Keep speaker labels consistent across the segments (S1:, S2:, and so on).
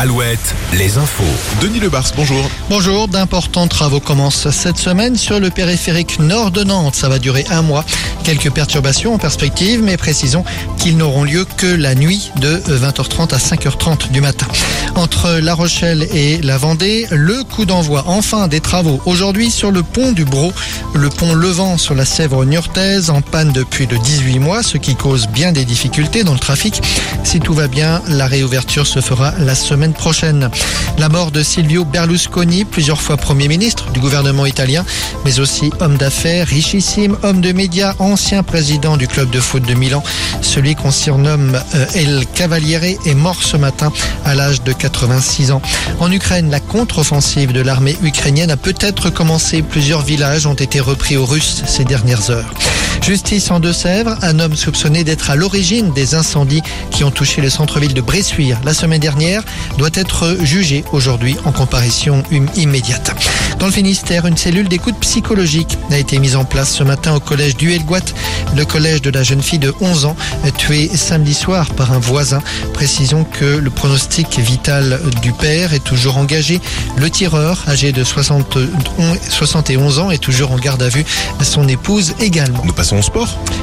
S1: Alouette, les infos.
S2: Denis Lebars, bonjour.
S3: Bonjour, d'importants travaux commencent cette semaine sur le périphérique nord de Nantes. Ça va durer un mois. Quelques perturbations en perspective, mais précisons qu'ils n'auront lieu que la nuit de 20h30 à 5h30 du matin. Entre La Rochelle et la Vendée, le coup d'envoi enfin des travaux aujourd'hui sur le pont du Bro, le pont levant sur la Sèvre niortaise en panne depuis le 18 mois, ce qui cause bien des difficultés dans le trafic. Si tout va bien, la réouverture se fera la semaine prochaine. La mort de Silvio Berlusconi, plusieurs fois Premier ministre du gouvernement italien, mais aussi homme d'affaires, richissime, homme de médias, ancien président du club de foot de Milan. Celui qu'on surnomme euh, El Cavaliere est mort ce matin à l'âge de 86 ans. En Ukraine, la contre-offensive de l'armée ukrainienne a peut-être commencé. Plusieurs villages ont été repris aux Russes ces dernières heures. Justice en Deux-Sèvres, un homme soupçonné d'être à l'origine des incendies qui ont touché le centre-ville de Bressuire la semaine dernière doit être jugé aujourd'hui en comparution immédiate. Dans le Finistère, une cellule d'écoute psychologique a été mise en place ce matin au collège du Helgoat, le collège de la jeune fille de 11 ans tuée samedi soir par un voisin. Précisons que le pronostic vital du père est toujours engagé. Le tireur, âgé de 71 ans, est toujours en garde à vue. Son épouse également.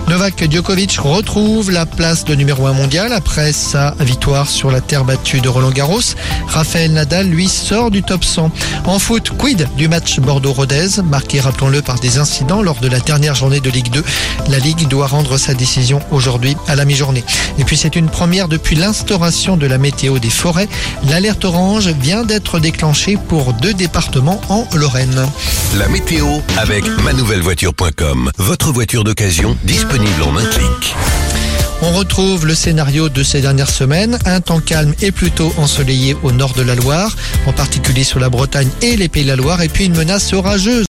S3: Novak Djokovic retrouve la place de numéro 1 mondial après sa victoire sur la terre battue de Roland Garros. Raphaël Nadal, lui, sort du top 100. En foot, quid du match Bordeaux-Rodez, marqué, rappelons-le, par des incidents lors de la dernière journée de Ligue 2. La Ligue doit rendre sa décision aujourd'hui à la mi-journée. Et puis c'est une première depuis l'instauration de la météo des forêts. L'alerte orange vient d'être déclenchée pour deux départements en Lorraine.
S1: La météo avec manouvellevoiture.com. Votre voiture d'occasion disponible en un clic.
S3: On retrouve le scénario de ces dernières semaines, un temps calme et plutôt ensoleillé au nord de la Loire, en particulier sur la Bretagne et les Pays de la Loire, et puis une menace orageuse